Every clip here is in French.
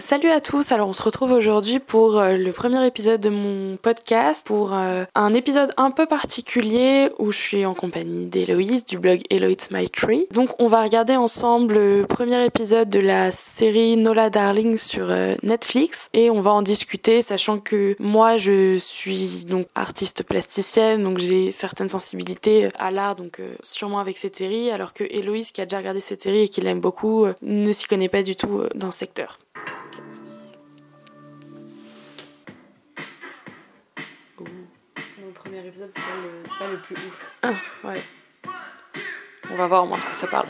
Salut à tous, alors on se retrouve aujourd'hui pour euh, le premier épisode de mon podcast, pour euh, un épisode un peu particulier où je suis en compagnie d'Héloïse du blog Hello My Tree. Donc on va regarder ensemble le premier épisode de la série Nola Darling sur euh, Netflix et on va en discuter sachant que moi je suis donc artiste plasticienne donc j'ai certaines sensibilités à l'art donc sûrement avec cette série alors que Héloïse qui a déjà regardé cette série et qui l'aime beaucoup ne s'y connaît pas du tout dans ce secteur. Épisode, c'est pas, le plus ouf. Ah, ouais. On va voir au moins de quoi ça parle.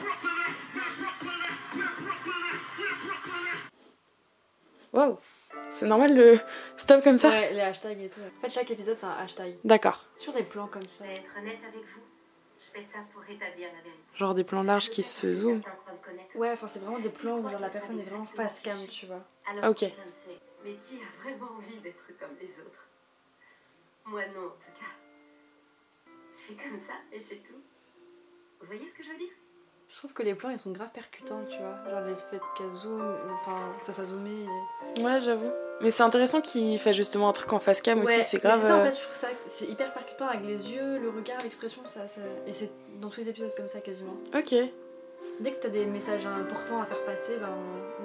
Wow. C'est normal le stop comme ça? Ouais, les hashtags et tout. En fait, chaque épisode, c'est un hashtag. D'accord. Sur des plans comme ça. être honnête avec vous. Je fais ça pour rétablir la vérité. Genre des plans larges qui se zooment. Ouais, enfin, c'est vraiment des plans où genre la personne est vraiment face cam, tu vois. Alors, ok. Mais qui a vraiment envie d'être comme les autres? Moi non, en tout cas comme ça et c'est tout. Vous voyez ce que je veux dire? Je trouve que les plans ils sont grave percutants, tu vois. Genre les fait qu'elle zoom, enfin ça soit zoomé. Ouais, j'avoue. Mais c'est intéressant qu'il fait justement un truc en face cam aussi, c'est grave. C'est ça en euh, fait, je trouve ça c'est hyper percutant avec les yeux, le regard, l'expression, ça, ça, et c'est dans tous les épisodes comme ça quasiment. Ok. Dès que t'as des messages importants à faire passer, ben,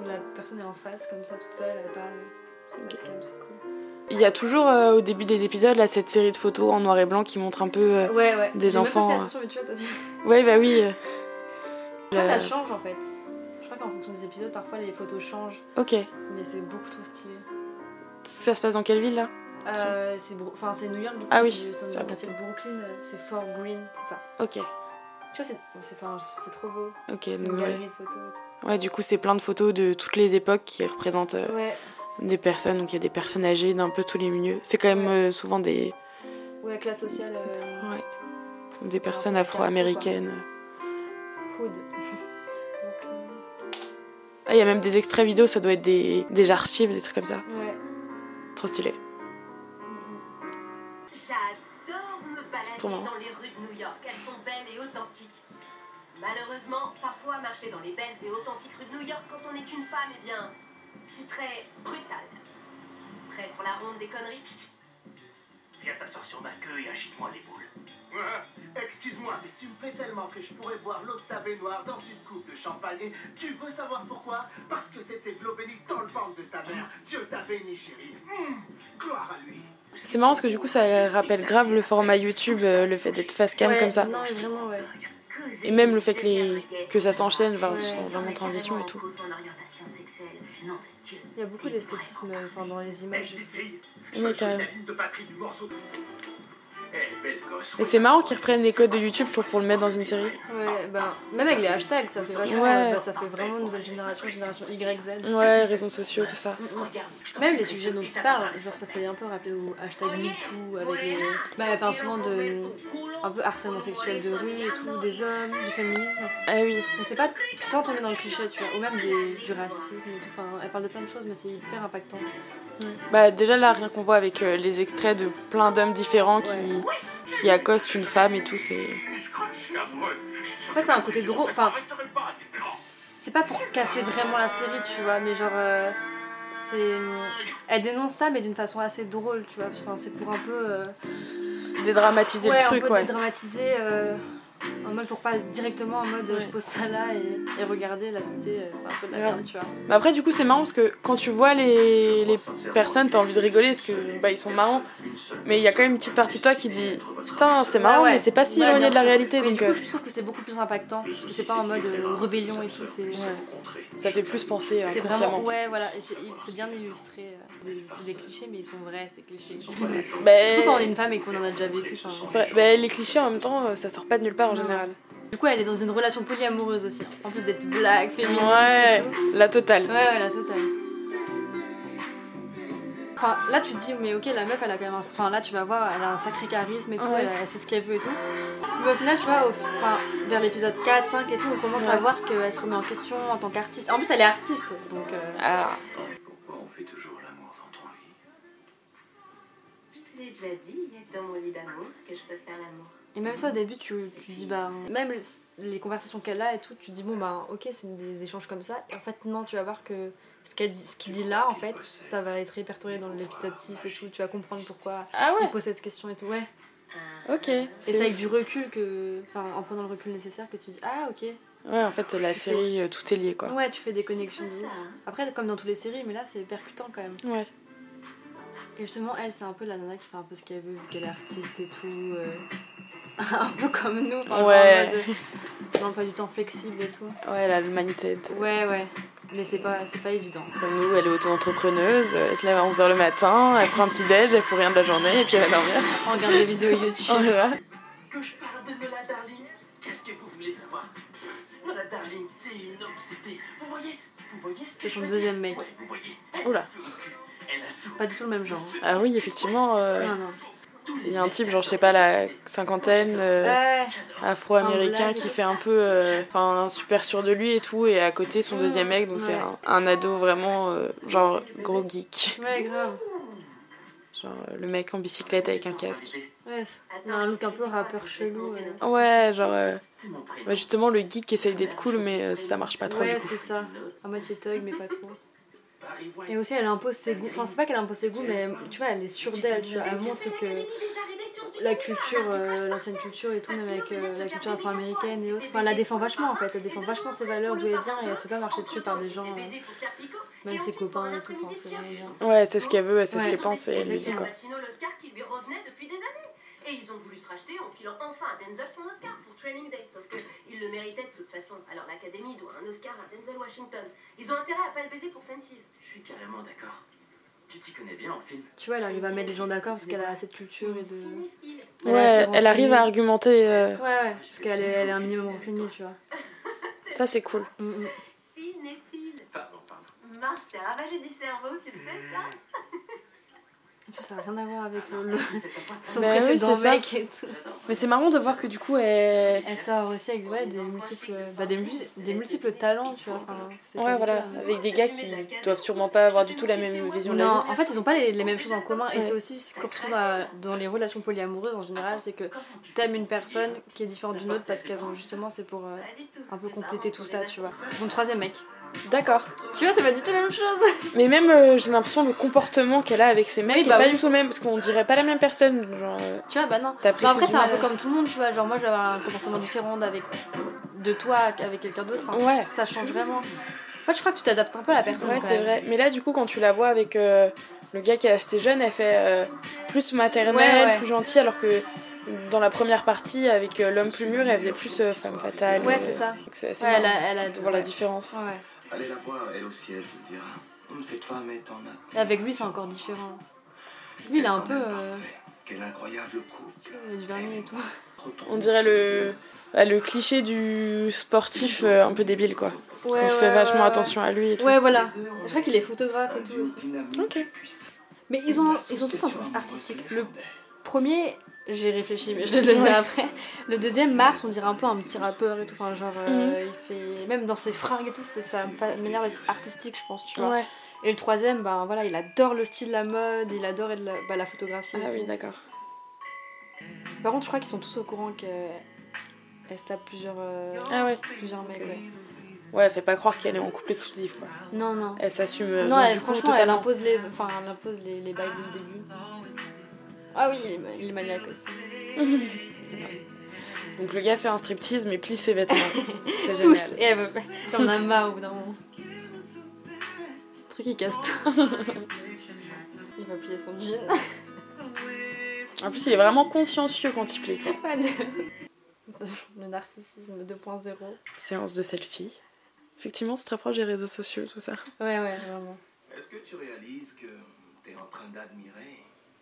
où la personne est en face comme ça toute seule, elle parle, c'est okay. c'est cool. Il y a toujours euh, au début des épisodes là cette série de photos en noir et blanc qui montre un peu euh, ouais, ouais. des enfants. Même pas fait euh. attention, mais tu vois, toi, Ouais, bah oui. Je crois que ça change en fait. Je crois qu'en fonction des épisodes, parfois les photos changent. Ok. Mais c'est beaucoup trop stylé. Ça se passe dans quelle ville là? Euh, c'est enfin c'est New York du coup, ah oui c'est Brooklyn c'est Fort Green c'est ça ok tu vois c'est c'est trop beau ok c'est une galerie de photos ouais du coup c'est plein de photos de toutes les époques qui représentent ouais des personnes, donc il y a des personnes âgées d'un peu tous les milieux. C'est quand même euh, souvent des. Ouais, classe sociale. Euh, ouais. Des personnes afro-américaines. Hood. ah, il y a même des extraits vidéo, ça doit être des, des archives, des trucs comme ça. Ouais. Trop stylé. J'adore me balader dans les rues de New York. Elles sont belles et authentiques. Malheureusement, parfois marcher dans les belles et authentiques rues de New York quand on est une femme, eh bien, c'est très brutal. Prêt pour la ronde des conneries? Viens t'asseoir sur ma queue et agite-moi les boules. Excuse-moi, mais tu me plais tellement que je pourrais boire l'eau de ta baignoire dans une coupe de champagne. tu veux savoir pourquoi? Parce que c'était de l'eau bénite dans le ventre de ta mère. Dieu t'a béni, chérie. Hum, gloire à lui. C'est marrant parce que du coup ça rappelle grave le format YouTube, euh, le fait d'être face cam comme ça. Non, vraiment, ouais. Et même le fait que, les... que ça s'enchaîne, enfin, ouais. vraiment transition et tout. Il y a beaucoup d'esthétisme enfin, dans les images et tout. Oui, carrément. Et c'est marrant qu'ils reprennent les codes de YouTube, je trouve, pour le mettre dans une série. Ouais, bah, même avec les hashtags, ça fait vachement. Ouais. Bah, ça fait vraiment nouvelle génération, génération YZ. Ouais, réseaux sociaux, tout ça. Même les sujets dont ils parlent, genre ça fait un peu rappeler au hashtag MeToo, avec les. Bah, elle parle souvent de. un peu harcèlement sexuel de rue et tout, des hommes, du féminisme. Ah oui. Mais c'est pas sans tomber dans le cliché, tu vois, ou même des, du racisme et tout. Enfin, elle parle de plein de choses, mais c'est hyper impactant. Bah déjà là rien qu'on voit avec euh, les extraits de plein d'hommes différents qui, qui accostent une femme et tout, c'est... En fait c'est un côté drôle, enfin... C'est pas pour casser vraiment la série, tu vois, mais genre... Euh, c'est... Elle dénonce ça mais d'une façon assez drôle, tu vois. Enfin, c'est pour un peu... Euh, dédramatiser le truc, un peu ouais. dédramatiser en mode pour pas directement en mode je pose ça là et, et regarder la société euh, c'est un peu de la merde tu vois. Mais après du coup c'est marrant parce que quand tu vois les, les personnes t'as envie de rigoler parce que bah ils sont marrants mais il y a quand même une petite partie de toi qui dit putain c'est marrant mais c'est pas si éloigné de la réalité mais donc du coup, euh, je trouve que c'est beaucoup plus impactant parce que c'est pas en mode euh, rébellion et tout c'est ça fait plus penser c'est vraiment ouais voilà c'est bien illustré c'est des clichés mais ils sont vrais ces clichés bah, surtout quand on est une femme et qu'on en a déjà vécu bah, les clichés en même temps ça sort pas de nulle part en général. Du coup, elle est dans une relation polyamoureuse aussi. En plus d'être black, féministe. Ouais, la totale. Ouais, ouais, la totale. Enfin, là, tu te dis, mais ok, la meuf, elle a quand même un. Enfin, là, tu vas voir, elle a un sacré charisme et tout, elle, sait ce qu'elle veut et tout. Mais au final, tu vois, enfin, vers l'épisode 4, 5 et tout, on commence à voir qu'elle se remet en question en tant qu'artiste. En plus, elle est artiste, donc. Euh... Ah. Pourquoi on fait toujours l'amour dans ton lit Je te l'ai déjà dit, dans mon lit d'amour, que je peux faire l'amour. Et même ça au début, tu, tu dis, bah, même les conversations qu'elle a et tout, tu dis, bon, bah, ok, c'est des échanges comme ça. Et en fait, non, tu vas voir que ce qu'il dit, là, en fait, ça va être répertorié dans l'épisode 6 et tout. Tu vas comprendre pourquoi Ah il pose cette question et tout. Ouais. ok. Et C'est avec du recul que. Enfin, en prenant le recul nécessaire que tu dis Ah, ok. Ouais, en fait, la série, euh, tout est lié, quoi. Ouais, tu fais des connexions. de ouf. Après, comme dans toutes les séries, mais là, c'est percutant quand même. Ouais. Et justement, elle, c'est un peu la nana qui fait un peu ce qu'elle veut, vu qu'elle est artiste et tout. euh, un peu comme nous. enfin, Ouais. en mode, Dans l'emploi du temps flexible et tout. Ouais, elle a le mindset. Ouais, ouais. Mais c'est pas, c'est pas évident. Comme nous, elle est auto-entrepreneuse, elle se lève à 11h le matin, elle prend un petit déj, elle fout rien de la journée et puis elle va dormir. On regarde des vidéos YouTube. Que je parle de Nola Darling Qu'est-ce que vous voulez savoir? Nola Darling, c'est une obsédée. Vous voyez Vous voyez ce que C'est je son veux deuxième dire? mec. Ouais, vous voyez Oula. Pas du tout le même genre. Ah oui, effectivement, euh, Non, non. Il y a un type, genre, je sais pas, la cinquantaine, euh, afro-américain qui fait un peu, euh, enfin, super sûr de lui et tout, et à côté son deuxième mec, donc c'est un, un ado vraiment, euh, genre, gros geek. Ouais, grave. Genre, le mec en bicyclette avec un casque. Ouais, il a un look un peu rappeur chelou. Ouais, genre, bah, justement, le geek essaye d'être cool, mais ça marche pas trop Ouais, c'est ça. À moitié thug, mais pas trop. Et aussi, elle impose ses goûts. Enfin, c'est pas qu'elle impose ses goûts, mais tu vois, elle est sûre d'elle. Tu vois, elle montre que la culture, euh, l'ancienne culture et tout, même avec euh, la culture afro-américaine et autres, enfin, elle la défend vachement en fait. Elle défend vachement ses valeurs, d'où elle vient, et elle se fait pas marcher dessus par des gens, euh, même ses copains et tout. Enfin, c'est vraiment bien. Ouais, c'est ce qu'elle veut, c'est ce qu'elle pense et elle lui dit quoi. Pacino l'Oscar qui lui revenait depuis des années. Et ils ont voulu se racheter en filant enfin à Denzel son Oscar pour Training Day. Sauf que il le méritait de toute façon. Alors l'Académie doit un Oscar à Denzel Washington. Ils ont intérêt à pas le baiser pour Fences. Je suis carrément d'accord. Tu t'y connais bien en film. Tu vois, elle arrive à mettre les gens d'accord parce qu'elle a cette culture et de. Cinéphile. Elle Ouais, elle arrive à argumenter, euh, Ouais, ouais, parce qu'elle est, elle est un minimum renseignée, tu vois. ça c'est cool. Mm, mm. Cinéphile. Pardon, pardon. Marc, t'es ravagé du cerveau, tu le sais ça? Tu ça n'a rien à voir avec le, le- son Bah oui, précédent ça. mec et tout. Mais c'est marrant de voir que du coup, elle... Elle sort aussi avec ouais, des, multiples, bah, des, mu- des multiples talents, tu vois. Enfin, Ouais, voilà, avec des gars qui doivent sûrement pas avoir du tout la même vision de la Non, vie. en fait, ils ont pas les, les mêmes choses en commun. Et c'est aussi ce qu'on retrouve dans, dans les relations polyamoureuses en général c'est que tu aimes une personne qui est différente d'une autre parce qu'elles ont justement, c'est pour euh, un peu compléter tout ça, tu vois. Mon troisième mec. D'accord. Tu vois, c'est pas du tout la même chose. Mais même, euh, j'ai l'impression le comportement qu'elle a avec ses mecs Oui, est bah pas oui. du tout le même, parce qu'on dirait pas la même personne. Genre, euh, Tu vois, bah non. Non, après, c'est un peu comme tout le monde, tu vois. Genre, moi, je vais avoir un comportement différent avec, de toi avec quelqu'un d'autre. Enfin, Ouais. Ça change vraiment. En fait, je crois que tu t'adaptes un peu à la personne. Ouais, c'est vrai. Mais là, du coup, quand tu la vois avec euh, le gars qui a acheté jeune, elle fait euh, plus maternelle, Ouais, ouais. plus gentille, alors que dans la première partie, avec l'homme plus mûr, elle faisait plus femme fatale. Ouais, c'est ça. donc C'est assez Ouais, elle a, elle a de voir la différence. Ouais. Allez la voir, elle aussi, elle vous dira. Cette femme est en a. Et avec lui, c'est encore différent. Lui, il a un peu euh, Quel incroyable coup. tu vois, du vernis et tout. On dirait le, bah, le cliché du sportif euh, un peu débile, quoi. Ouais, On fait vachement ouais, attention à lui et tout. Ouais, voilà. Je crois qu'il est photographe et tout aussi. Ok. Mais ils ont, ils ont tous un truc artistique. Le premier, j'ai réfléchi, mais je vais te le dire Ouais. après. Le deuxième, Mars, on dirait un peu un petit rappeur et tout. Enfin, genre, euh, Mhm. il fait. Même dans ses fringues et tout, c'est sa manière d'être artistique, je pense, tu vois. Ouais. Et le troisième, ben voilà, il adore le style, la mode, il adore la, bah, la photographie. et Ah tout. oui, d'accord. Par contre, je crois qu'ils sont tous au courant qu'elle se tape plusieurs, euh, Ah ouais. plusieurs mecs. Ok. Ouais. Ouais, elle fait pas croire qu'elle est en couple exclusif, quoi. Non, non. Elle s'assume. euh, non, elle, coup, franchement, elle impose les, enfin, elle impose les, les bails dès le début. Ah oui, il est, ma- il est maniaque aussi. Donc le gars fait un striptease mais plie ses vêtements. C'est Tous. génial. Et elle veut pas. T'en as marre au bout d'un moment. Le truc, il casse tout. il va plier son jean. En plus, il est vraiment consciencieux quand il plie. Quoi. De- Le narcissisme 2.0. Séance de selfie. Effectivement, c'est très proche des réseaux sociaux, tout ça. Ouais, ouais, vraiment. Est-ce que tu réalises que tu es en train d'admirer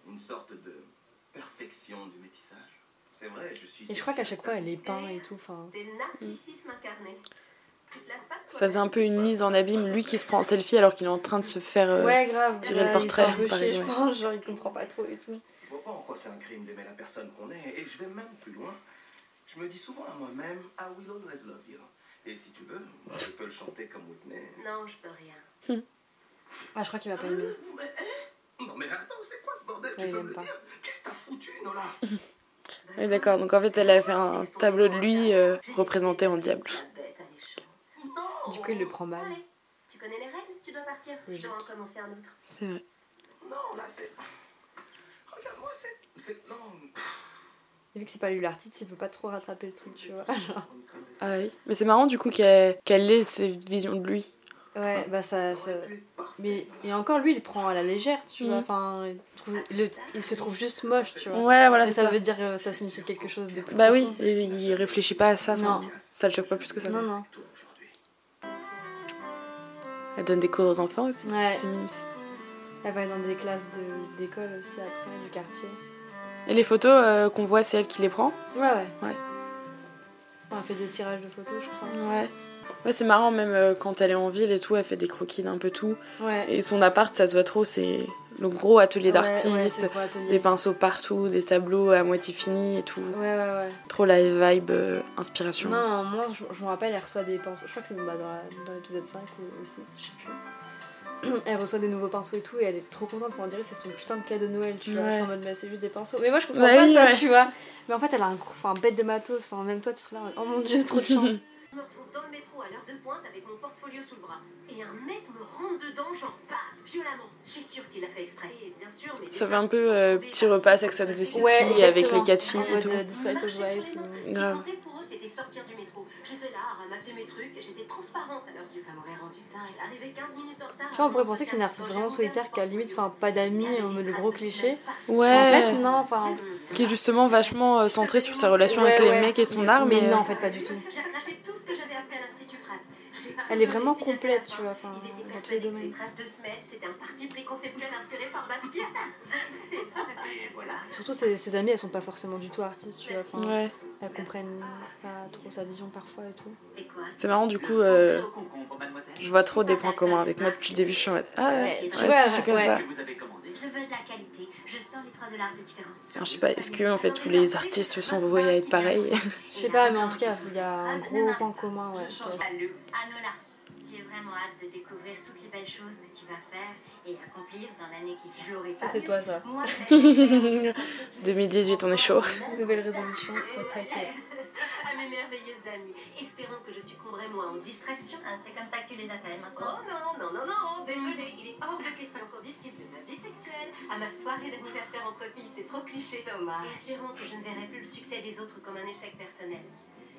une sorte de perfection du métissage C'est vrai, je suis. Et je crois qu'à chaque fois, elle est peint et tout. Enfin, narcissisme incarné. Tu te lasses pas de Ça faisait un peu une mise en abîme, lui qui se prend en selfie alors qu'il est en train de se faire. euh, ouais, grave. tirer le Ouais, portrait, Il est pareil, chier, ouais. je pense. Genre, il comprend pas trop et tout. Je vois pas en quoi c'est un crime d'aimer la personne qu'on est, et je vais même plus loin. Je me dis souvent à moi-même, I will always love you. Et si tu veux, je peux le chanter comme Whitney. Non, je peux rien. Ah, je crois qu'il va pas aimer. Mais, hein? Non mais attends, c'est bordel Ouais, Tu peux me pas. dire Qu'est-ce que t'as foutu, Nola? Oui, d'accord. Donc en fait, elle a fait un tableau de lui euh, représenté en diable. Non Du coup, il le prend mal. Allez, tu connais les règles? Tu dois partir. Je dois en commencer un autre. C'est vrai. Non, là, c'est. Regarde-moi, c'est. c'est- Non. Et vu que c'est pas lui l'artiste, il peut pas trop rattraper le truc, tu vois. Ah oui. Mais c'est marrant du coup qu'elle qu'elle ait cette vision de lui. Ouais, bah ça. ça... Mais et encore lui, il prend à la légère, tu vois. Mhm. Enfin, il, trouve- le- il se trouve juste moche, tu vois. Ouais, voilà, Et c'est ça ça. veut dire, euh, ça signifie quelque chose de plus. Bah oui, et il réfléchit pas à ça. enfin, Non. Ça le choque pas plus que ça. Non, non. Elle donne des cours aux enfants aussi. Ouais. C'est mimes. Elle va dans des classes de- d'école aussi après, du quartier. Et les photos euh, qu'on voit, c'est elle qui les prend Ouais, ouais. Ouais. Elle fait des tirages de photos, je crois. Ouais. Ouais, c'est marrant, même euh, quand elle est en ville et tout, elle fait des croquis d'un peu tout. Ouais. Et son appart, ça se voit trop, c'est le gros atelier ouais, d'artistes, des pinceaux partout, des tableaux à moitié finis et tout. Ouais, ouais, ouais. Trop la vibe euh, inspiration. Non, moi, je, je me rappelle, elle reçoit des pinceaux. Je crois que c'est bah, dans, dans l'épisode 5 ou, ou 6, je sais plus. Elle reçoit des nouveaux pinceaux et tout, et elle est trop contente. On dirait que c'est son putain de cadeau de Noël, tu vois. Ouais. Je suis en mode, mais c'est juste des pinceaux. Mais moi, je comprends Bah pas oui, ça, ouais. tu vois. Mais en fait, elle a un, un bête de matos. Enfin, même toi, tu serais là. Oh mon dieu, trop de chance. Je me retrouve dans le métro à l'heure de pointe avec mon portfolio sous le bras. Et un mec me rentre dedans, genre bam, violemment. Je suis sûre qu'il a fait exprès. Et bien sûr, mais Ça fait un peu euh, petit repas Sex and the City Ouais, avec les quatre filles En et tout. euh, Grave. Ce qui comptait pour eux, c'était sortir du métro. J'étais là à ramasser mes trucs et j'étais transparente à leurs yeux. Ça m'aurait rendu dingue. Arrivé 15 minutes en retard. Tu vois, on pourrait penser que c'est une artiste vraiment solitaire qui a limite enfin, pas d'amis en mode le gros cliché. Ouais, En fait, non, enfin. qui est justement vachement euh, centré sur sa relation Ouais, avec les ouais. mecs et son art, Mais mais, non, euh, en fait, pas du tout. Elle est vraiment complète, tu vois, enfin, dans tous les domaines. Surtout, ses, ses amies, elles sont pas forcément du tout artistes, tu vois. Enfin, ouais. Elles comprennent pas trop sa vision parfois et tout. C'est quoi C'est marrant du coup, euh, je vois trop des points communs avec moi depuis le début. Je suis en mode ah ouais, Ouais, ouais, ouais. Je veux de la qualité. Je sens les traces de l'art de différence. Alors, je sais pas, est-ce que en fait tous les artistes sont voués à être pareils Je sais pas, mais en tout cas, il y a un gros point commun, ouais. Anola, j'ai vraiment hâte de découvrir toutes les belles choses que tu vas faire et accomplir dans l'année qui vient. Ça, c'est toi, ça. Moi, 2018, on est chaud. Nouvelle résolution au taquet. À mes merveilleuses amies, espérons que je succomberai moins aux distractions. Ah, c'est comme ça que tu les appelles Oh maintenant. non, non, non, non, désolé, il est hors de question qu'on discute de ma vie sexuelle. À ma soirée d'anniversaire entre filles, c'est trop cliché. Dommage. Espérons que je ne verrai plus le succès des autres comme un échec personnel.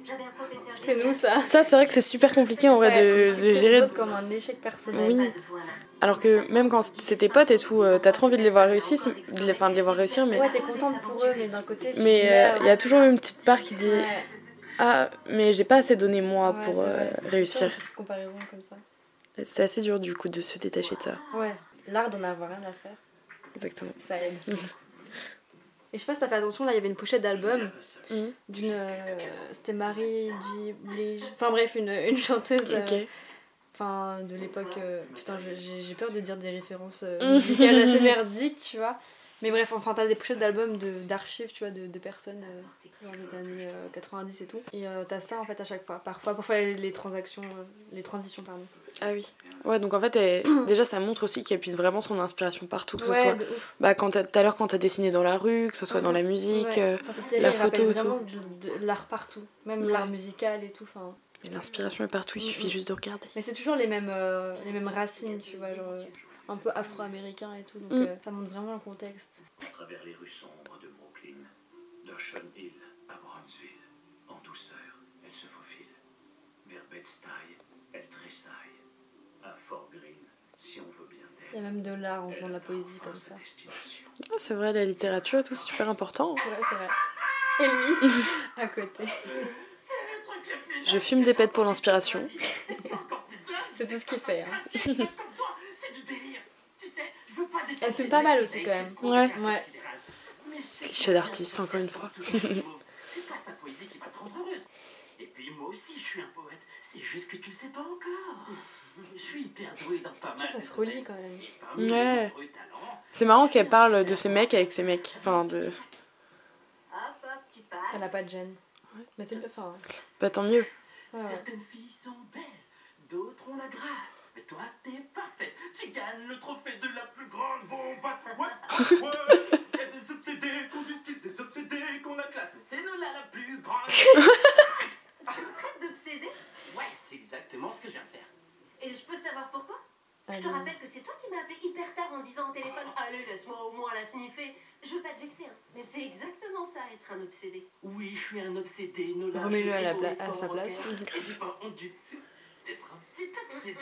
J'avais un professeur. C'est nous, ça. Ça, c'est vrai que c'est super compliqué en vrai Ouais, de, de gérer. comme un échec personnel. Oui. Alors que même quand c'est tes potes et tout, euh, t'as trop envie de les voir réussir, de les, enfin, de les voir réussir, mais Ouais, t'es contente pour eux, mais d'un côté, mais euh, il y a toujours une petite part qui dit Ouais. Ah mais j'ai pas assez donné moi Ouais, pour euh, réussir. C'est assez dur du coup de se détacher de ça. Ouais. L'art d'en avoir rien à faire, Exactement. ça aide. Et je sais pas si t'as fait attention, là il y avait une pochette d'album Mhm. d'une. euh, C'était Marie J. Blige. Enfin bref, une, une chanteuse. euh, Ok. Enfin, de l'époque. euh, putain, j'ai peur de dire des références euh, Mhm. musicales assez merdiques, tu vois. Mais bref, enfin, t'as des pochettes d'albums de- d'archives, tu vois, de, de personnes euh, dans les années euh, 90 et tout. Et euh, t'as ça en fait à chaque fois. Parfois, parfois les, les transactions, euh, les transitions, pardon. Ah oui. Ouais donc en fait elle- déjà ça montre aussi qu'elle puise vraiment son inspiration partout que ce soit. de ouf. Bah quand t'as- tout à l'heure quand t'as dessiné dans la rue, que ce soit dans la musique, Ouais. euh, Enfin, cette série, la elle rappelle photo et vraiment de, de l'art partout, même Ouais. l'art musical et tout. Enfin, l'inspiration est partout, il suffit Mhm. juste de regarder. mais c'est toujours les mêmes, euh, les mêmes racines, tu vois, genre euh, un peu afro-américain et tout. Donc Mm. euh, ça montre vraiment le contexte. À travers les rues sombres de Brooklyn, d'Ocean Hill à Brownsville, en douceur, elle se faufile. Vers Bed-Stuy, elle tressaille. À Fort Greene, si on veut bien Il y a d'elle. même de l'art en faisant de la poésie comme ça. Ah, c'est vrai la littérature et tout c'est super important. Ouais, c'est vrai. Et lui, à côté. Je fume des pètes pour l'inspiration. C'est tout ce qu'il fait. hein. C'est du délire. Tu sais, je veux pas dépenser Elle fume pas mal aussi quand même. Ouais. Ouais. Cliché d'artiste encore une fois. C'est pas sa poésie qui va te rendre heureuse. Et puis moi aussi, je suis un poète. C'est juste que tu le sais pas encore. Je suis hyper doué dans pas mal. Ça, se relie quand même. Ouais. C'est marrant qu'elle parle de ses mecs avec ses mecs. Enfin de. Hop, hop, tu passes. Elle a pas de gêne. Mais c'est enfin. Bah tant mieux. Ouais, ouais. Certaines filles sont belles, d'autres ont la grâce. Mais toi, t'es parfaite. Tu gagnes le trophée de la plus grande bombasse. Ouais, ouais. Il y a des obsédés qu'on distille, des obsédés qu'on la classe. Mais c'est nous-là la plus grande. Tu me traites d'obsédé Ouais, c'est exactement ce que je viens de faire. Et je peux savoir pourquoi? Je te rappelle que en disant au téléphone Allez, laisse-moi au moins la sniffer. Je veux pas te vexer, hein, mais c'est exactement ça, être un obsédé. Oui, je suis un obsédé, Nola. Remets-le à la pla- à sa place. Et j'ai pas honte du tout d'être un petit obsédé.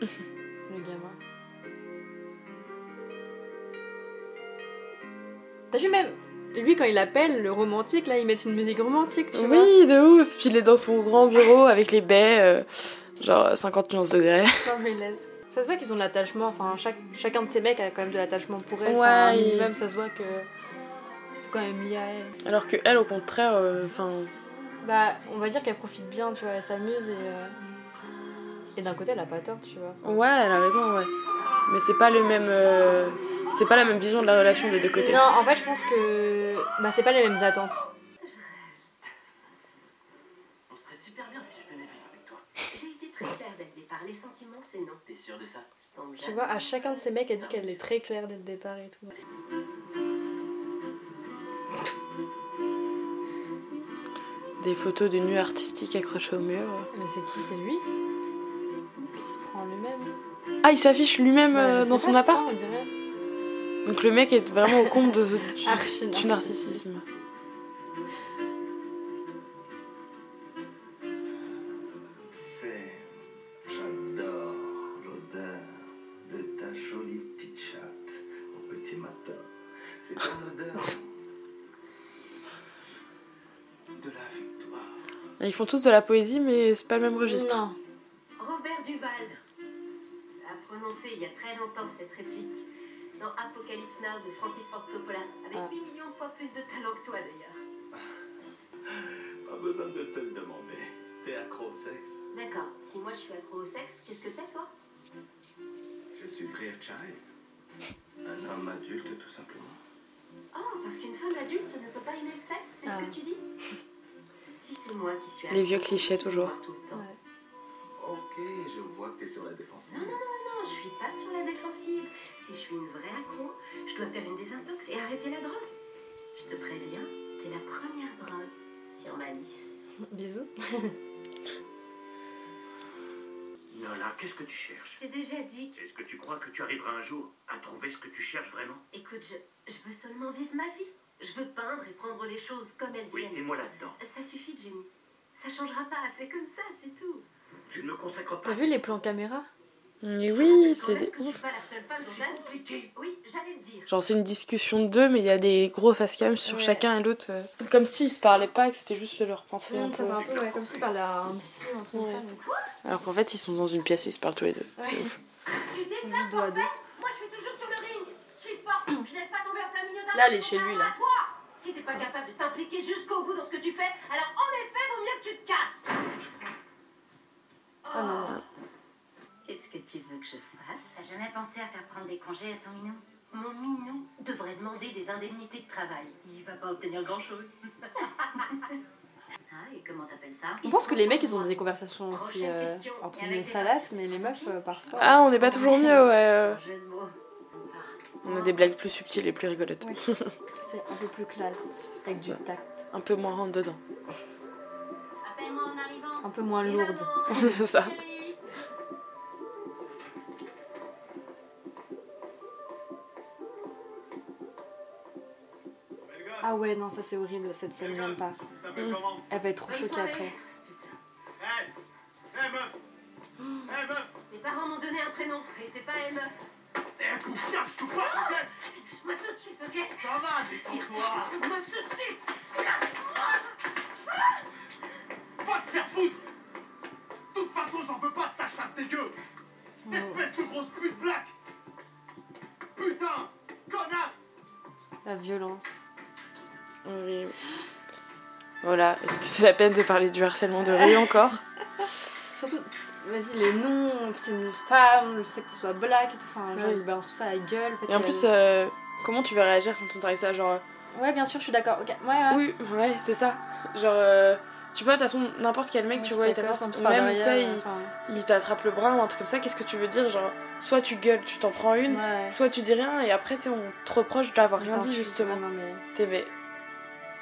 Le gamin. T'as vu même lui quand il appelle le romantique là, ils mettent une musique romantique, tu vois. Oui, de ouf. Puis il est dans son grand bureau avec les baies, euh, genre 50 nuances degrés. Non mais laisse. Ça se voit qu'ils ont de l'attachement, enfin chaque, chacun de ces mecs a quand même de l'attachement pour elle. Enfin, Ouais, il- minimum, ça se voit que ils sont quand même liés à elle. Alors que elle, au contraire, euh, enfin. Bah, on va dire qu'elle profite bien, tu vois, elle s'amuse et. euh, Et d'un côté, elle a pas tort, tu vois. ouais, elle a raison, ouais. Mais c'est pas le même. euh, C'est pas la même vision de la relation des deux côtés. Non, en fait, je pense que. Bah, c'est pas les mêmes attentes. On serait super bien si je venais vivre avec toi. J'ai été très claire dès le départ. Les sentiments, c'est non. T'es sûr de ça? Tu vois, à chacun de ces mecs, elle dit qu'elle est très claire dès le départ et tout. Des photos de nus artistiques accrochées au mur. Mais c'est qui? C'est lui? Ah, il s'affiche lui-même Bah, euh, dans son pas, appart. Donc le mec est vraiment au compte de, du, Archi du narcissisme. C'est. J'adore l'odeur de ta jolie petite chatte au petit matin. C'est une odeur de la victoire. Ils font tous de la poésie, mais c'est pas le même registre. Non. Il y a très longtemps cette réplique dans Apocalypse Now de Francis Ford Coppola, avec Ah. 8 millions de fois plus de talent que toi d'ailleurs. Pas besoin de te le demander. T'es accro au sexe. D'accord, si moi je suis accro au sexe, qu'est-ce que t'es toi? Je suis Clear Child. Un homme adulte, tout simplement. Oh, parce qu'une femme adulte ne peut pas aimer le sexe, c'est Ah. ce que tu dis? Si c'est moi qui suis Les accro, vieux clichés, toujours. voir Tout le temps. Ouais. Ok, je vois que t'es sur la défensive. Non, non, non, non, non, je suis pas sur la défensive. Si je suis une vraie accro, je dois faire une désintox et arrêter la drogue. Je te préviens, t'es la première drogue sur ma liste. Bisous. Nola, qu'est-ce que tu cherches? Je t'ai déjà dit Est-ce que tu crois que tu arriveras un jour à trouver ce que tu cherches vraiment? Écoute, je, je veux seulement vivre ma vie. Je veux peindre et prendre les choses comme elles Oui, et viennent. moi là-dedans. Ça suffit, Jenny. Ça changera pas, c'est comme ça, c'est tout. Tu ne me consacres pas. T'as vu les plans caméra? Mais oui, c'est des ouf. suis pas la seule femme sur C'est Terre. compliqué. Oui, j'allais le dire. Genre c'est une discussion de deux, mais il y a des gros facecam sur Ouais. chacun et l'autre. euh, Comme s'ils se parlaient pas, et que c'était juste leur pensée un Non, ça peu. fait un peu ouais, comme si par là un psy ou un truc comme ça. Mais c'est- Alors qu'en fait ils sont dans une pièce et ils se parlent tous les deux. C'est Ouais. ouf. Tu Ils sont juste dos à dos. Moi, je suis toujours sur le ring. Je suis forte. Je laisse pas tomber en plein milieu d'un Là, elle est chez lui, là. à toi. Si t'es pas capable de t'impliquer jusqu'au bout dans ce que tu fais, alors en effet, vaut mieux que tu te casses. Ah non. Que je fasse T'as jamais pensé à faire prendre des congés à ton minou Mon minou devrait demander des indemnités de travail. Il va pas obtenir grand-chose. Ah, et comment t'appelles ça On pense que les mecs ils ont des conversations aussi euh, entre les salaces, mais les meufs euh, parfois. Ah on n'est pas toujours mieux, ouais. euh. On a des blagues plus subtiles et plus rigolotes. Ouais. C'est un peu plus classe, avec du tact, Un peu moins rentre dedans. Un peu moins lourde. c'est ça. Ah ouais, non, ça c'est horrible, cette scène, j'aime pas. Comment Elle va être trop choquée après. Putain. Hey Hey meuf. Hey meuf. Mes parents m'ont donné un prénom et c'est pas je ok tout de suite, ok Ça va, détends-toi. Moi tout de suite. Va te faire foutre. De toute façon, j'en veux pas de ta chatte dégueu Espèce de grosse pute black. Putain Connasse. La violence. Voilà, est-ce que c'est la peine de parler du harcèlement de rue encore Surtout, vas-y, les noms, c'est une femme, le fait que tu sois black et tout, enfin, genre, Ouais. ils balancent tout ça à la gueule. Et en plus, euh, comment tu vas réagir quand on t'arrive ça Genre, Ouais, bien sûr, je suis d'accord, ok. Ouais, ouais. oui, ouais, c'est ça. Genre, euh, tu peux, de toute façon, n'importe quel mec, Ouais, tu vois, il par même, il, enfin, il t'attrape le bras ou un truc comme ça, qu'est-ce que tu veux dire Genre, soit tu gueules, tu t'en prends une, ouais. soit tu dis rien et après, tu sais, on te reproche d'avoir rien dit, justement. T'es, mais.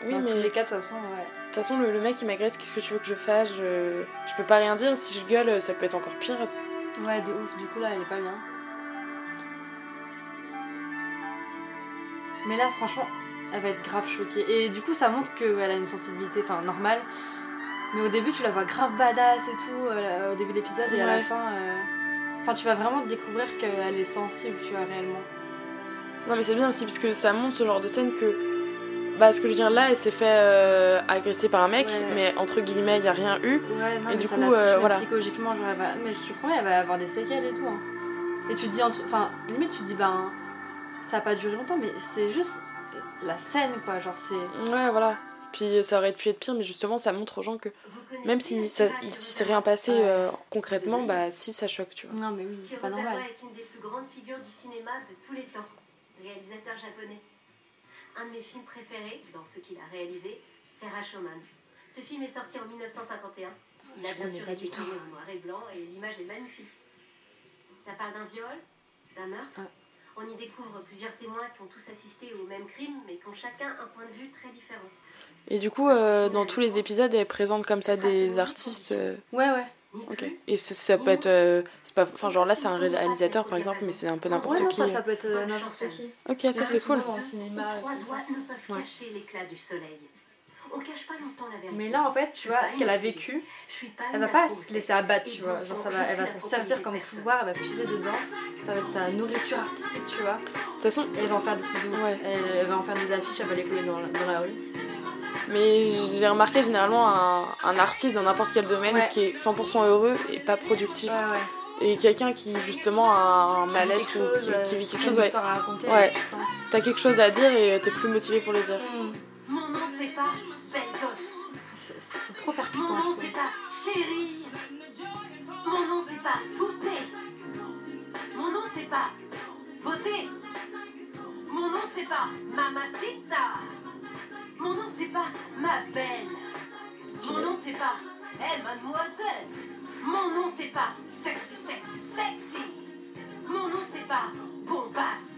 Oui, mais... les cas, de toute façon, ouais. De toute façon, le, mec, il m'agresse, qu'est-ce que tu veux que je fasse je... je... peux pas rien dire, si je gueule, ça peut être encore pire. Ouais, de ouf, du coup, là, elle est pas bien. Mais là, franchement, elle va être grave choquée. Et du coup, ça montre qu'elle a une sensibilité, enfin, normale. Mais au début, tu la vois grave badass et tout, euh, au début de l'épisode, et à la fin... Euh, enfin, tu vas vraiment découvrir qu'elle est sensible, tu vois, réellement. Non, mais c'est bien aussi, parce que ça montre ce genre de scène que bah, ce que je veux dire là, elle s'est fait euh, agresser par un mec, Ouais. mais entre guillemets, il n'y a rien eu. Ouais, non, Et mais du ça coup, euh, même voilà. psychologiquement, genre, elle va... mais je te promets, elle va avoir des séquelles et tout. hein. Et tu te dis, entre... enfin, limite, tu te dis, ben, ça a pas duré longtemps, mais c'est juste la scène, quoi. Genre, c'est. Ouais, voilà. Puis ça aurait pu être pire, mais justement, ça montre aux gens que même si ça, il si c'est rien passé euh, concrètement, bah si ça choque, tu vois. Non, mais oui, c'est pas normal. Est une des plus grandes figures du cinéma de tous les temps, réalisateur japonais. Un de mes films préférés, dans ce qu'il a réalisé, c'est Rashomon. Ce film est sorti en 1951. Il a bien sûr pas été du tout. tourné au noir et blanc et l'image est magnifique. Ça parle d'un viol, d'un meurtre. Ouais. On y découvre plusieurs témoins qui ont tous assisté au même crime, mais qui ont chacun un point de vue très différent. Et du coup, euh, dans tous les épisodes, elle présente comme ça des artistes. euh, Ouais, ouais. Ok. Et ça, ça peut être. euh, c'est pas, enfin, genre là, c'est un réalisateur par exemple, mais c'est un peu n'importe Ouais, non, qui. ça, ça peut être euh, n'importe qui. Ok, ça c'est cool. souvent le cinéma, c'est comme ça. ne peuvent Ouais. cacher l'éclat du soleil. On cache pas longtemps la vérité. Mais là, en fait, tu vois, ce qu'elle a vécu, Je suis pas elle une va pas se laisser abattre, tu vois. Genre, ça va, elle va s'en servir comme pouvoir, elle va puiser dedans. Ça va être sa nourriture artistique, tu vois. De toute façon, Et elle va en faire des trucs de ouf. Ouais. Elle, elle va en faire des affiches, elle va les coller dans, la- dans la rue. Mais j'ai remarqué généralement un, un artiste dans n'importe quel domaine Ouais. qui est 100% heureux et pas productif. Ouais, ouais. Et quelqu'un qui justement a un mal-être ou qui, euh, qui vit quelque chose, une ouais. à raconter. T'as quelque chose à dire et t'es plus motivé pour le dire. Mon nom c'est pas. C'est trop Mon percutant, je nom trouve. c'est pas chérie. Mon nom c'est pas poupée. Mon nom c'est pas beauté. Mon nom c'est pas mamacita. Mon nom c'est pas ma belle. Mon nom c'est pas Eh mademoiselle. Mon nom c'est pas sexy sexy sexy. Mon nom c'est pas bombasse.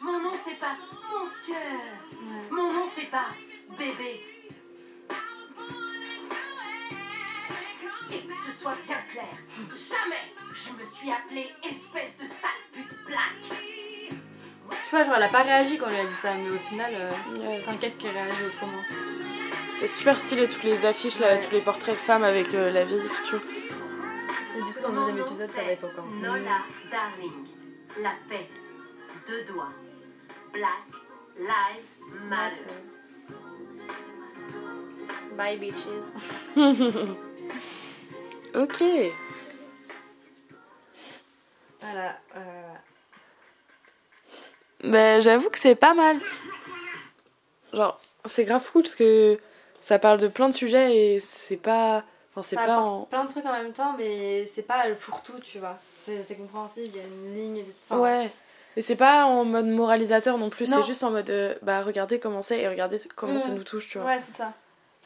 Mon nom c'est pas mon cœur. Mon nom c'est pas bébé. Et que ce soit bien clair, jamais je me suis appelée espèce de sale pute black. Tu vois, genre, elle a pas réagi quand on lui a dit ça, mais au final, euh, Ouais. t'inquiète qu'elle réagit autrement. C'est super stylé toutes les affiches là, Ouais. tous les portraits de femmes avec euh, la vie qui tue. Et du coup, dans le deuxième épisode, ça va être encore plus. Nola Darling, la paix, deux doigts. Black Lives Matter. Bye, bitches. ok. Voilà. euh, Ben, j'avoue que c'est pas mal. Genre, c'est grave cool parce que ça parle de plein de sujets et c'est pas. Enfin, c'est pas en. plein de trucs en même temps, mais c'est pas le fourre-tout, tu vois. C'est compréhensible, il y a une ligne. enfin, Ouais. Et c'est pas en mode moralisateur non plus, c'est juste en mode euh, bah regardez comment c'est et regardez comment Mm. ça nous touche, tu vois. Ouais, c'est ça.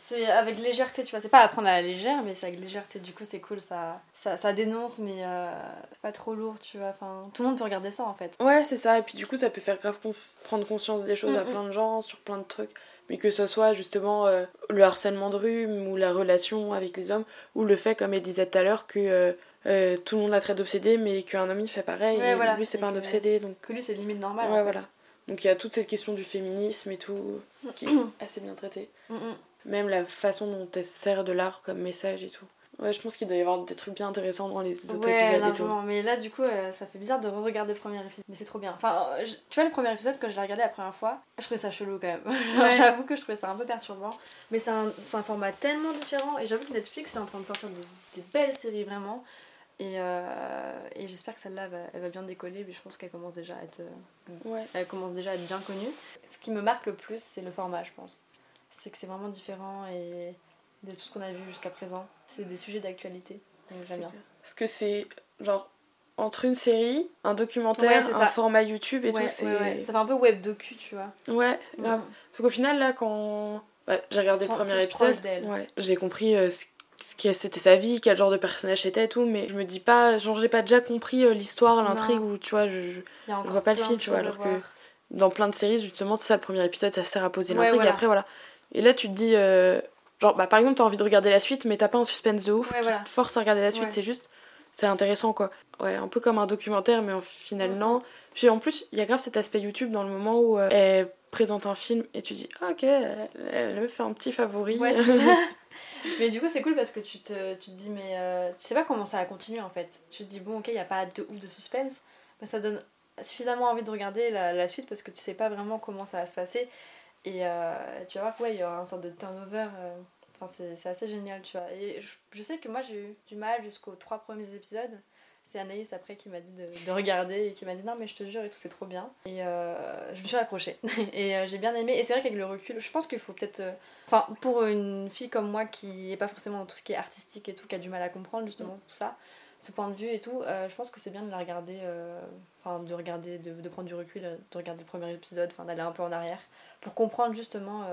C'est avec légèreté, tu vois. C'est pas à prendre à la légère, mais c'est avec légèreté. Du coup, c'est cool. Ça, ça, ça dénonce, mais euh, c'est pas trop lourd, tu vois. Enfin, tout le monde peut regarder ça en fait. Ouais, c'est ça. Et puis du coup, ça peut faire grave prendre conscience des choses à Mm, mm. plein de gens, sur plein de trucs. Mais que ce soit justement euh, le harcèlement de rue, ou la relation avec les hommes, ou le fait, comme elle disait tout à l'heure, que euh, euh, tout le monde la traite d'obsédée, mais qu'un homme il fait pareil, Ouais, et voilà. lui c'est pas un obsédé. Donc, Que lui, c'est limite normal. ouais, en fait. voilà. Donc il y a toute cette question du féminisme et tout, qui est assez bien traitée. Même la façon dont elle sert de l'art comme message et tout. Ouais, je pense qu'il doit y avoir des trucs bien intéressants dans les autres Ouais, épisodes et tout. Mais là, du coup, euh, ça fait bizarre de re-regarder le premier épisode. Mais c'est trop bien. Enfin, euh, je- tu vois, le premier épisode, quand je l'ai regardé la première fois, je trouvais ça chelou quand même. Ouais. j'avoue que je trouvais ça un peu perturbant. Mais c'est un, format tellement différent. Et j'avoue que Netflix est en train de sortir des, des belles séries vraiment. Et, euh, et j'espère que celle-là, va- elle va bien décoller. Mais je pense qu'elle commence déjà à être. Ouais. elle commence déjà à être bien connue. Ce qui me marque le plus, c'est le format, je pense. C'est que c'est vraiment différent et de tout ce qu'on a vu jusqu'à présent. C'est des sujets d'actualité. Donc j'aime bien. Parce que c'est genre entre une série, un documentaire, Ouais, c'est un ça. format YouTube et Ouais, tout, c'est. ouais, ouais. Ça fait un peu web docu, tu vois. Ouais, grave. Mm. Parce qu'au final, là, quand bah, j'ai regardé le premier épisode, j'ai compris euh, ce qui c'était sa vie, quel genre de personnage c'était et tout, mais je me dis pas, genre, j'ai pas déjà compris euh, l'histoire, l'intrigue, ou tu vois, je, je- vois pas le film, tu vois, alors que- dans plein de séries, justement, c'est ça, le premier épisode, ça sert à poser l'intrigue, voilà. et après, voilà. Et là, tu te dis, euh, genre, bah, par exemple, t'as envie de regarder la suite, mais t'as pas un suspense de ouf Ouais, qui voilà. te force à regarder la suite, Ouais. c'est juste, c'est intéressant quoi. Ouais, un peu comme un documentaire, mais au final, non. Puis en plus, il y a grave cet aspect YouTube dans le moment où euh, elle présente un film et tu dis, ah, ok, elle, elle me fait un petit favori. Ouais, ça. mais du coup, c'est cool parce que tu te, tu te dis, mais euh, tu sais pas comment ça va continuer en fait. Tu te dis, bon, ok, il n'y a pas de ouf de suspense, mais ça donne suffisamment envie de regarder la, la suite parce que tu sais pas vraiment comment ça va se passer. Et euh, tu vas voir qu'il y aura une sorte de turnover. euh, Enfin, c'est assez génial, tu vois. Et je, je sais que moi, j'ai eu du mal jusqu'aux trois premiers épisodes. C'est Anaïs après qui m'a dit de, de regarder et qui m'a dit non, mais je te jure et tout, c'est trop bien. Et euh, je me suis accrochée. et euh, j'ai bien aimé. Et c'est vrai qu'avec le recul, je pense qu'il faut peut-être. Enfin, pour une fille comme moi qui est pas forcément dans tout ce qui est artistique et tout, qui a du mal à comprendre justement tout ça, ce point de vue et tout, euh, je pense que c'est bien de la regarder. euh, Enfin, de regarder, de, de prendre du recul, euh, de regarder le premier épisode, enfin, d'aller un peu en arrière pour comprendre justement.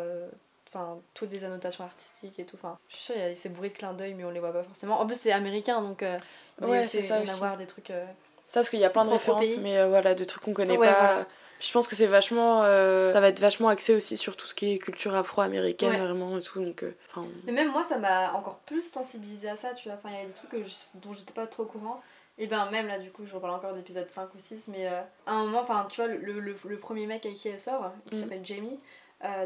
enfin toutes les annotations artistiques et tout enfin je suis sûre c'est bourré de clins d'œil mais on les voit pas forcément en plus c'est américain donc euh, il Ouais, c'est ça aussi. avoir des trucs euh, Sauf qu'il y a plein de références, mais euh, voilà, de trucs qu'on connaît Ouais, pas. voilà. Je pense que c'est vachement. euh, ça va être vachement axé aussi sur tout ce qui est culture afro-américaine, Ouais. vraiment, et tout. Donc, euh, mais même moi ça m'a encore plus sensibilisée à ça tu vois enfin il y a des trucs que je- dont j'étais pas trop au courant et ben même là du coup je reparle encore d'épisode 5 ou 6 mais euh, à un moment enfin tu vois le, le, le premier mec avec qui elle sort il Mm. s'appelle Jamie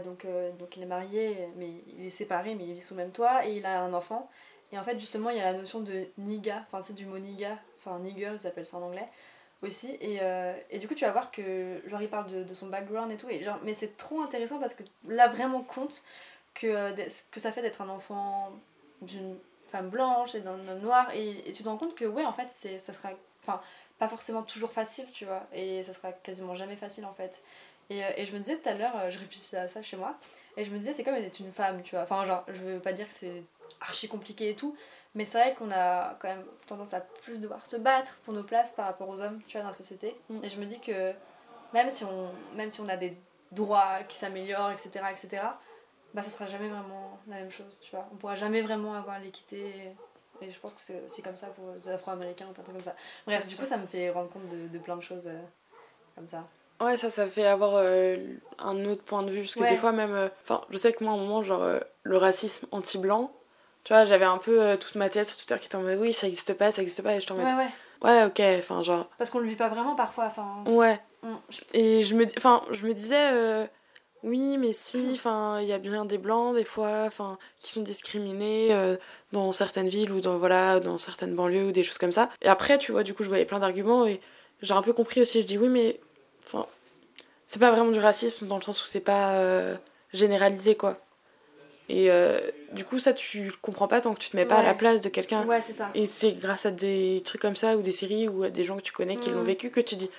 donc, donc il est marié mais il est séparé mais il vit sous le même toit et il a un enfant et en fait justement il y a la notion de niga enfin c'est du mot niga enfin nigger ils appellent ça en anglais aussi. Et, euh, et du coup tu vas voir que genre il parle de, de son background et tout. Et genre mais c'est trop intéressant parce que là vraiment compte que, euh, que ça fait d'être un enfant d'une femme blanche et d'un homme noir. Et, tu te rends compte que ouais en fait c'est ça sera enfin pas forcément toujours facile tu vois. Et ça sera quasiment jamais facile en fait. Et, euh, et je me disais tout à l'heure je réfléchissais à ça chez moi. Et je me disais c'est comme d'être une femme tu vois. Enfin genre je veux pas dire que c'est archi compliqué et tout mais c'est vrai qu'on a quand même tendance à plus devoir se battre pour nos places par rapport aux hommes tu vois dans la société Mm. et je me dis que même si on même si on a des droits qui s'améliorent etc etc bah ça sera jamais vraiment la même chose, tu vois. On pourra jamais vraiment avoir l'équité. Et je pense que c'est aussi comme ça pour les Afro-Américains ou plein de trucs comme ça. Bref, du coup, ça me fait rendre compte de, de plein de choses euh, comme ça. Ouais, ça, ça fait avoir euh, un autre point de vue. Parce que Ouais. des fois, même. euh, Enfin, je sais que moi, à un moment, genre, le racisme anti-blanc, tu vois, j'avais un peu euh, toute ma tête sur Twitter qui était en mode oui, ça existe pas, ça existe pas. Et je en mode Ouais, ouais. ouais, ok, enfin, genre. Parce qu'on le vit pas vraiment parfois. Enfin, Ouais. on- Et je me, enfin, je me disais, euh, oui, mais si, enfin, il y a bien des blancs des fois, enfin, qui sont discriminés euh, dans certaines villes ou dans voilà, dans certaines banlieues ou des choses comme ça. Et après, tu vois, du coup, je voyais plein d'arguments et j'ai un peu compris aussi. Je dis oui, mais enfin, c'est pas vraiment du racisme dans le sens où c'est pas généralisé quoi. Et euh, du coup, ça, tu comprends pas tant que tu te mets pas à la place de quelqu'un. Ouais, c'est ça. Et c'est grâce à des trucs comme ça ou des séries ou à des gens que tu connais qui Mm. l'ont vécu que tu dis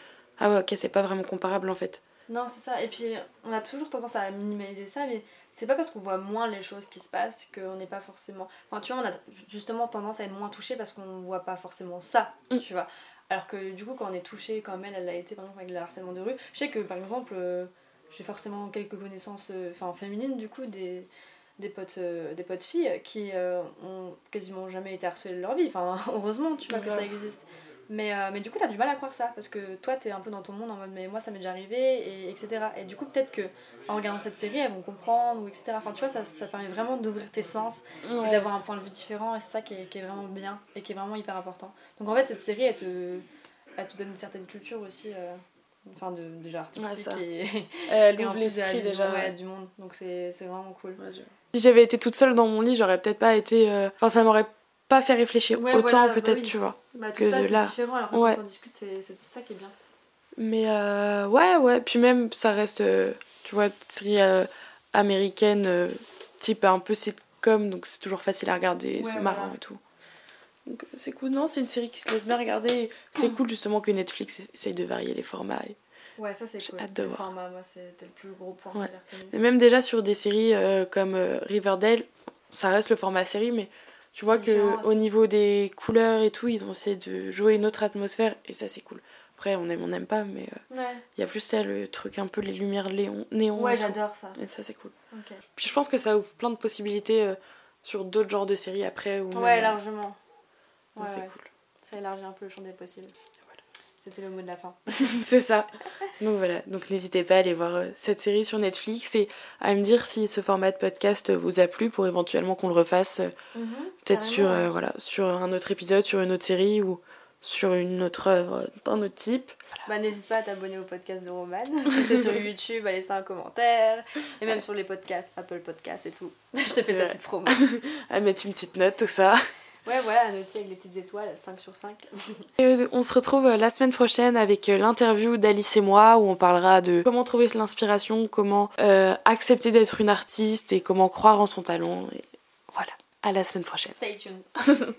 ah ouais, ok, c'est pas vraiment comparable en fait. Non, c'est ça. Et puis, on a toujours tendance à minimaliser ça, mais c'est pas parce qu'on voit moins les choses qui se passent qu'on n'est pas forcément. Enfin, tu vois, on a justement tendance à être moins touché parce qu'on voit pas forcément ça, Mm. tu vois. Alors que du coup, quand on est touché, comme elle, elle l'a été par exemple avec le harcèlement de rue, je sais que par exemple, euh, j'ai forcément quelques connaissances euh, enfin, féminines, du coup, des, des, potes, euh, des potes filles qui euh, ont quasiment jamais été harcelées de leur vie. Enfin, heureusement, tu vois, que ça Ouais. existe. Mais, euh, mais du coup, t'as du mal à croire ça parce que toi, t'es un peu dans ton monde en mode, mais moi, ça m'est déjà arrivé, et etc. Et du coup, peut-être que en regardant cette série, elles vont comprendre, ou etc. Enfin, tu vois, ça, ça permet vraiment d'ouvrir tes sens et d'avoir un point de vue différent, et c'est ça qui est, qui est vraiment bien et qui est vraiment hyper important. Donc en fait, cette série, elle te, elle te donne une certaine culture aussi, euh, enfin, de, déjà artistique ça. et, Elle et en ouvre l'esprit déjà. ouais, du monde. Donc c'est c'est vraiment cool. Ouais, je- Si j'avais été toute seule dans mon lit, j'aurais peut-être pas été. euh, Enfin, ça m'aurait pas fait réfléchir Ouais, autant, voilà, bah peut-être, oui. tu vois. Bah, Que ça, de c'est là. différent, alors Ouais. on discute, c'est ça qui est bien. Mais euh, ouais, ouais. Puis même, ça reste, euh, tu vois, série euh, américaine, type un peu sitcom, donc c'est toujours facile à regarder, Ouais, c'est voilà. marrant et tout. Donc c'est cool. Non, c'est une série qui se laisse bien regarder. C'est cool justement que Netflix essaye de varier les formats. Et, Ouais, ça c'est cool. hâte de Le voir. format, moi, c'était le plus gros point Ouais. que j'ai retenu. et même déjà sur des séries euh, comme euh, Riverdale, ça reste le format série, mais tu vois que au niveau des couleurs et tout, ils ont essayé de jouer une autre atmosphère et ça c'est cool. Après, on aime, on n'aime pas, mais euh, Ouais, il y a plus ça, le truc un peu les lumières léon, néon. ouais j'adore ça. Et ça c'est cool. Puis je pense que ça ouvre plein de possibilités sur d'autres genres de séries après. Ou Ouais, même- largement. Ouais, c'est cool. Ça élargit un peu le champ des possibles. C'était le mot de la fin. c'est ça. Donc voilà, donc n'hésitez pas à aller voir euh, cette série sur Netflix et à me dire si ce format de podcast vous a plu pour éventuellement qu'on le refasse euh, Mhm, peut-être sur, ouais. euh, voilà, sur un autre épisode, sur une autre série ou sur une autre œuvre d'un autre type. Bah, n'hésite pas à t'abonner au podcast de Roman. si c'est sur YouTube, à laisser un commentaire. Et même sur les podcasts, Apple Podcasts et tout. Je te fais ta petite promo. À mettre une petite note, tout ça. Ouais, voilà, à noter avec les petites étoiles, 5 sur 5. Et euh, on se retrouve euh, la semaine prochaine avec euh, l'interview d'Alice et moi où on parlera de comment trouver l'inspiration, comment euh, accepter d'être une artiste et comment croire en son talent. Et voilà, à la semaine prochaine. Stay tuned.